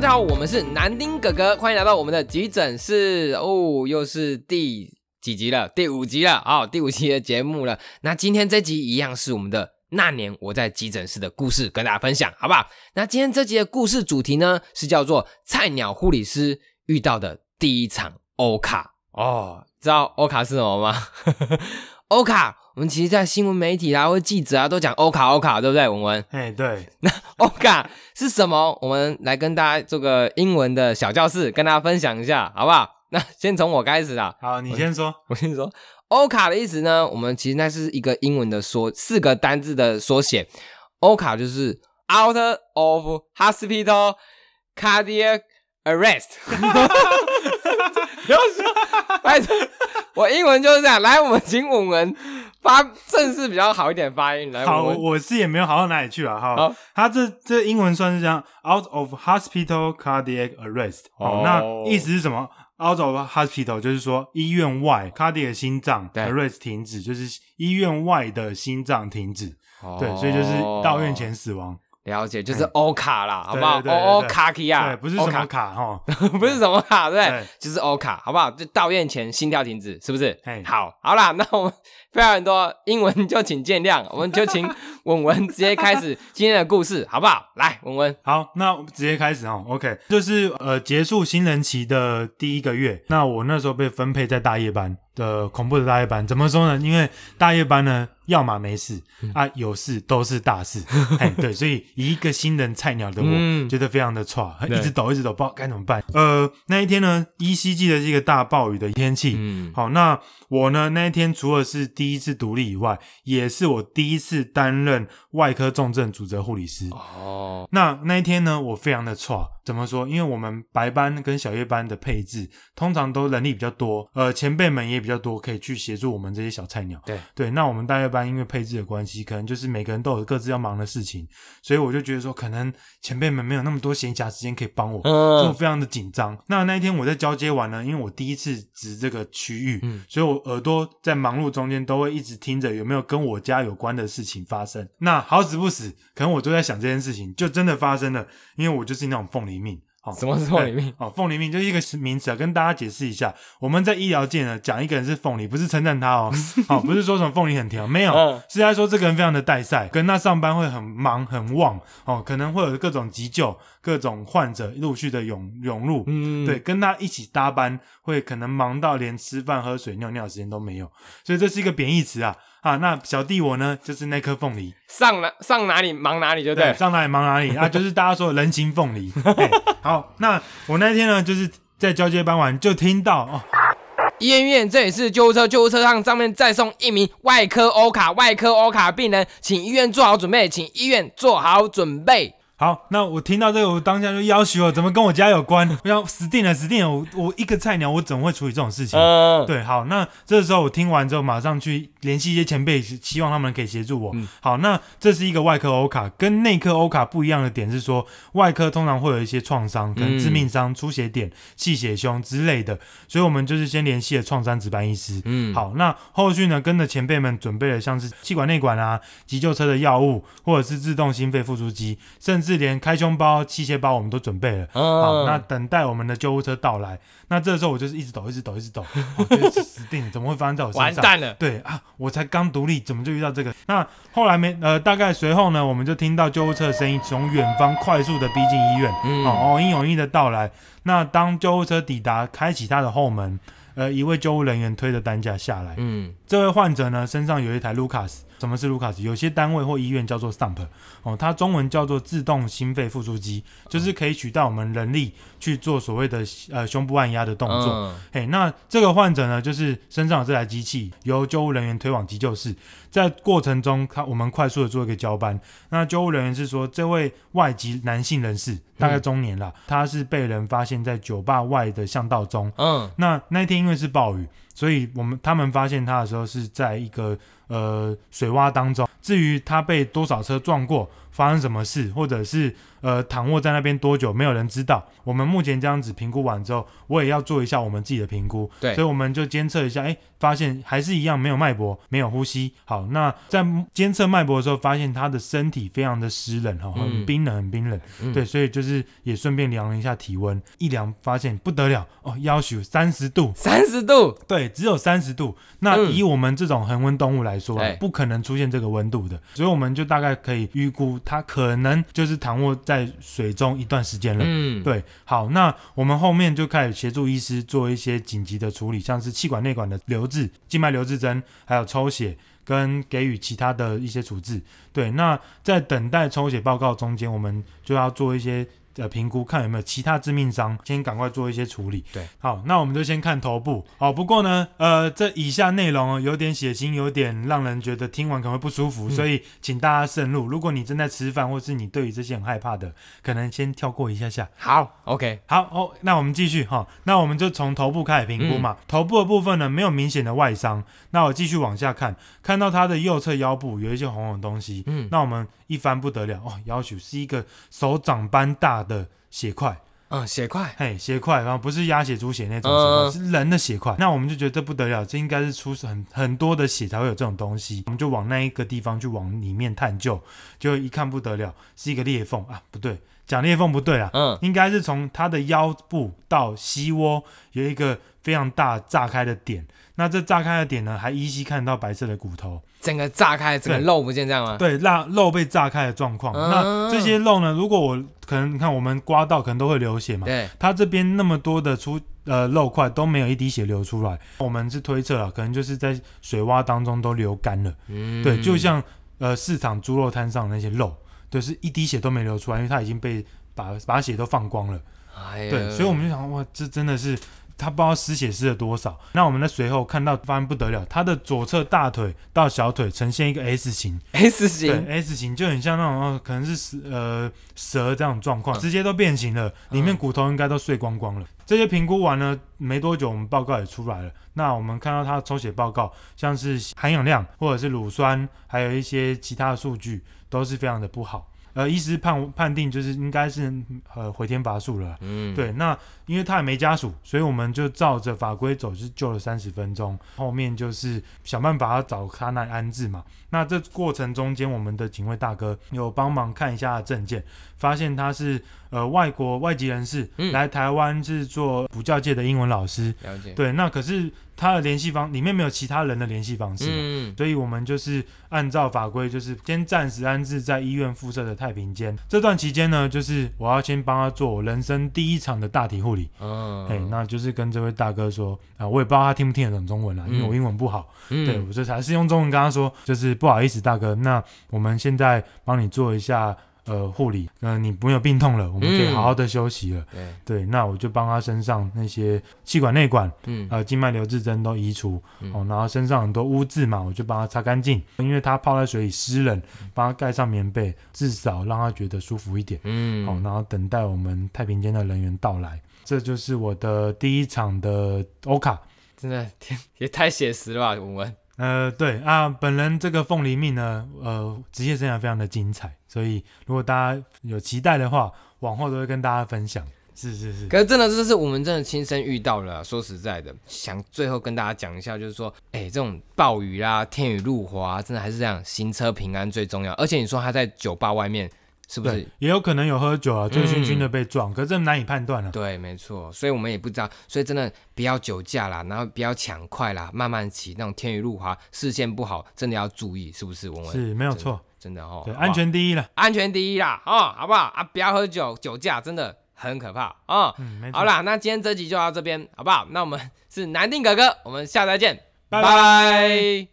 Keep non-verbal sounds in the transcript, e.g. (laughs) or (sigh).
大家好，我们是南丁哥哥，欢迎来到我们的急诊室哦，又是第几集了？第五集了啊、第五集的节目了。那今天这集一样是我们的那年我在急诊室的故事，跟大家分享，好不好？那今天这集的故事主题呢，是叫做菜鸟护理师遇到的第一场欧卡哦。知道欧卡是什么吗？(laughs) 欧卡，我们其实，在新闻媒体啊，或者记者啊，都讲欧卡欧卡，对不对？文文，哎，对，(laughs) 那欧卡是什么？我们来跟大家做个英文的小教室，跟大家分享一下，好不好？那先从我开始啦。好，你先说。我跟你说，欧卡的意思呢，我们其实那是一个英文的缩四个单字的缩写。欧卡就是 out of hospital cardiac arrest。(laughs) (laughs) 不要说，拜托，我英文就是这样。来，我们请我们发正式比较好一点发音。来，好，我是也没有好到哪里去啊。好哈，他这这英文算是这样，out of hospital cardiac arrest。哦哦，那意思是什么？out of hospital 就是说医院外，cardiac 心脏，arrest 停止，就是医院外的心脏停止。对，所以就是到院前死亡。了解，就是欧卡啦，好不好？对对对欧欧对卡基亚，不是什么卡哈。(laughs) 不是什么卡，对？就是欧卡，好不好？就到院前心跳停止，是不是嘿？好，好啦，(laughs) 那我们非常很多英文就请见谅，我们就请 (laughs) 文文直接开始今天的故事，好不好？来，文文，好，那我们直接开始哦。OK，就是呃，结束新人期的第一个月，那我那时候被分配在大夜班的恐怖的大夜班。怎么说呢？因为大夜班呢，要么没事、嗯啊，有事都是大事。(laughs) 哎，对，所以以一个新人菜鸟的我，嗯觉得非常的差，一直抖，一直抖，不知道该怎么办。呃，那一天呢，依稀记得是一个大暴雨的天气。嗯，好，那我呢那一天除了是第一次独立以外，也是我第一次担任外科重症主责护理师。哦，那那一天呢，我非常的差，怎么说？因为我们白班跟小夜班的配置通常都人力比较多，呃，前辈们也比较多，可以去协助我们这些小菜鸟。对对，那我们大夜班因为配置的关系，可能就是每个人都有各自要忙的事情，所以我就觉得说，可能前辈们没有那么多闲暇时间可以帮我，所以我嗯，非常的紧张。那那一天我在交接完呢，因为我第一次值这个区域，嗯所以我耳朵在忙碌中间都会一直听着有没有跟我家有关的事情发生。那好死不死，可能我都在想这件事情，就真的发生了，因为我就是那种凤梨命。好、什么是凤梨命？哦，凤梨命就是一个名词啊，跟大家解释一下。我们在医疗界呢，讲一个人是凤梨，不是称赞他哦，(laughs) 哦，不是说什么凤梨很甜，没有，嗯是在说这个人非常的带赛，跟他上班会很忙很旺哦，可能会有各种急救、各种患者陆续的涌涌入，嗯，对，，跟他一起搭班，会可能忙到连吃饭、喝水、尿尿的时间都没有，所以这是一个贬义词啊啊！那小弟我呢，就是那颗凤梨，上哪上哪里忙哪里，就对。上哪里忙哪里啊，就是大家说的人情凤梨。嘿好，那我那天呢，就是在交接班完就听到哦，医院医院，这里是救护车，救护车上上面再送一名外科欧卡外科欧卡病人，请医院做好准备，请医院做好准备。好，那我听到这个，我当下就要求我怎么跟我家有关？(laughs) 我想死定了，死定了！我我一个菜鸟，我怎么会处理这种事情？嗯，对，好，那这时候我听完之后，马上去联系一些前辈，希望他们可以协助我。嗯好，那这是一个外科欧卡，跟内科欧卡不一样的点是说，外科通常会有一些创伤，可能致命伤、出血点、气血胸之类的，所以我们就是先联系了创伤值班医师。嗯，好，那后续呢，跟着前辈们准备了像是气管内管啊、急救车的药物，或者是自动心肺复苏机，甚至连开胸包、器械包我们都准备了。嗯，好，那等待我们的救护车到来。那这时候我就是一直抖，一直抖，一直抖，(laughs) 我觉得死定了，怎么会发生在我身上？完蛋了。对啊，我才刚独立，怎么就遇到这个？那后来没呃，大概随后呢，我们就听到救护车的声音从远方快速的逼近医院，嗯哦，哦，英勇毅的到来。那当救护车抵达，开启它的后门，呃，一位救护人员推着担架下来。嗯这位患者呢，身上有一台 Lucas。什么是卢卡斯有些单位或医院叫做 Stump，哦，它中文叫做自动心肺复苏机，就是可以取代我们人力去做所谓的呃胸部按压的动作。嗯嘿，那这个患者呢，就是身上有这台机器，由救护人员推往急救室，在过程中，他我们快速的做一个交班。那救护人员是说，这位外籍男性人士，大概中年啦，他是被人发现在酒吧外的巷道中。嗯那那天因为是暴雨，所以我们他们发现他的时候是在一个呃水洼当中。至于他被多少车撞过，发生什么事，或者是呃躺卧在那边多久，没有人知道。我们目前这样子评估完之后，我也要做一下我们自己的评估，对。所以我们就监测一下，哎，发现还是一样没有脉搏，没有呼吸。好，那在监测脉搏的时候，发现他的身体非常的湿冷哈，很嗯冰冷，很冰冷。嗯。对，所以就是也顺便量了一下体温，一量发现不得了哦，要求三十度，三十度，对，只有三十度。那嗯。以我们这种恒温动物来说啊，不可能出现这个温度的，所以我们就大概可以预估它可能就是躺卧在水中一段时间了。嗯，对，好，那我们后面就开始协助医师做一些紧急的处理，像是气管内管的留置、静脉留置针，还有抽血跟给予其他的一些处置。对，那在等待抽血报告中间，我们就要做一些。呃，评估看有没有其他致命伤，先赶快做一些处理。对，好，那我们就先看头部。好，不过呢，呃，这以下内容哦有点血腥，有点让人觉得听完可能会不舒服，嗯所以请大家慎入。如果你正在吃饭，或是你对于这些很害怕的，可能先跳过一下下。好，OK，好哦，那我们继续哈，那我们就从头部开始评估嘛。头部的部分呢，没有明显的外伤。那我继续往下看，看到他的右侧腰部有一些红红的东西。嗯，那我们一翻不得了哦，要求是一个手掌般大的血块，嗯，血块，嘿，血块，然后不是鸭血、猪血那种血嗯块，是人的血块。那我们就觉得这不得了，这应该是出很很多的血才会有这种东西。我们就往那一个地方去往里面探究，就一看不得了，是一个裂缝啊，不对，讲裂缝不对啊，嗯，应该是从他的腰部到膝窝有一个非常大炸开的点。那这炸开的点呢，还依稀看到白色的骨头，整个炸开，整个肉不见这样吗？对，肉肉被炸开的状况。嗯那这些肉呢，如果我可能，你看我们刮到，可能都会流血嘛。对，它这边那么多的出呃肉块都没有一滴血流出来，我们是推测啊，可能就是在水洼当中都流干了。嗯，对，就像呃市场猪肉摊上那些肉，就是一滴血都没流出来，因为他已经被把把血都放光了。哎，对，所以我们就想，哇，这真的是他不知道失血失了多少。那我们在随后看到，发现不得了，他的左侧大腿到小腿呈现一个 S 型，S 对型，，S 型就很像那种，哦、可能是蛇呃蛇这种状况，直接都变形了，里面骨头应该都碎光光了。这些评估完了没多久，我们报告也出来了。那我们看到他的抽血报告，像是含氧量或者是乳酸，还有一些其他的数据，都是非常的不好。呃，医师判判定就是应该是呃回天乏术了。嗯，对，那因为他也没家属，所以我们就照着法规走，就是救了三十分钟。后面就是想办法他找他那安置嘛。那这过程中间，我们的警卫大哥有帮忙看一下证件，发现他是呃外国外籍人士，嗯来台湾是做补教界的英文老师。了解，对，那可是他的联系方里面没有其他人的联系方式。嗯，所以我们就是按照法规，就是先暂时安置在医院附设的太平间。这段期间呢，就是我要先帮他做我人生第一场的大体护理。嗯，哎、那就是跟这位大哥说啊、我也不知道他听不听得懂中文啦，因为我英文不好。嗯对，我这才是用中文跟他说，就是不好意思，大哥，那我们现在帮你做一下呃护理，呃，你没有病痛了，我们可以嗯好好的休息了。对，对，那我就帮他身上那些气管内管、嗯，呃静脉留置针都移除，嗯哦，然后身上很多污渍嘛，我就帮他擦干净，因为他泡在水里湿冷，帮他盖上棉被，至少让他觉得舒服一点。嗯，好、然后等待我们太平间的人员到来。这就是我的第一场的欧卡。真的天 (laughs) 也太写实了吧，文文，呃，对啊，本人这个凤梨命呢，呃，职业生涯非常的精彩，所以如果大家有期待的话，往后都会跟大家分享。是是是，可是真的，这是我们真的亲身遇到了啊。说实在的，想最后跟大家讲一下，就是说，哎，这种暴雨啦、天雨路滑，真的还是这样，行车平安最重要。而且你说他在酒吧外面，是不是？，也有可能有喝酒啊，醉醺醺的被撞，可是这难以判断啊。对，没错，所以我们也不知道，所以真的不要酒驾啦，然后不要抢快啦，(laughs) 慢慢骑，那种天雨路滑，视线不好，真的要注意，是不是？文文是没有错，真的哦，对，安全第一了。安全第一啦，哦，好不好啊？不要喝酒，酒驾真的很可怕哦。嗯。好，啦，那今天这集就到这边，好不好？那我们是南定哥哥，我们下次再见，拜拜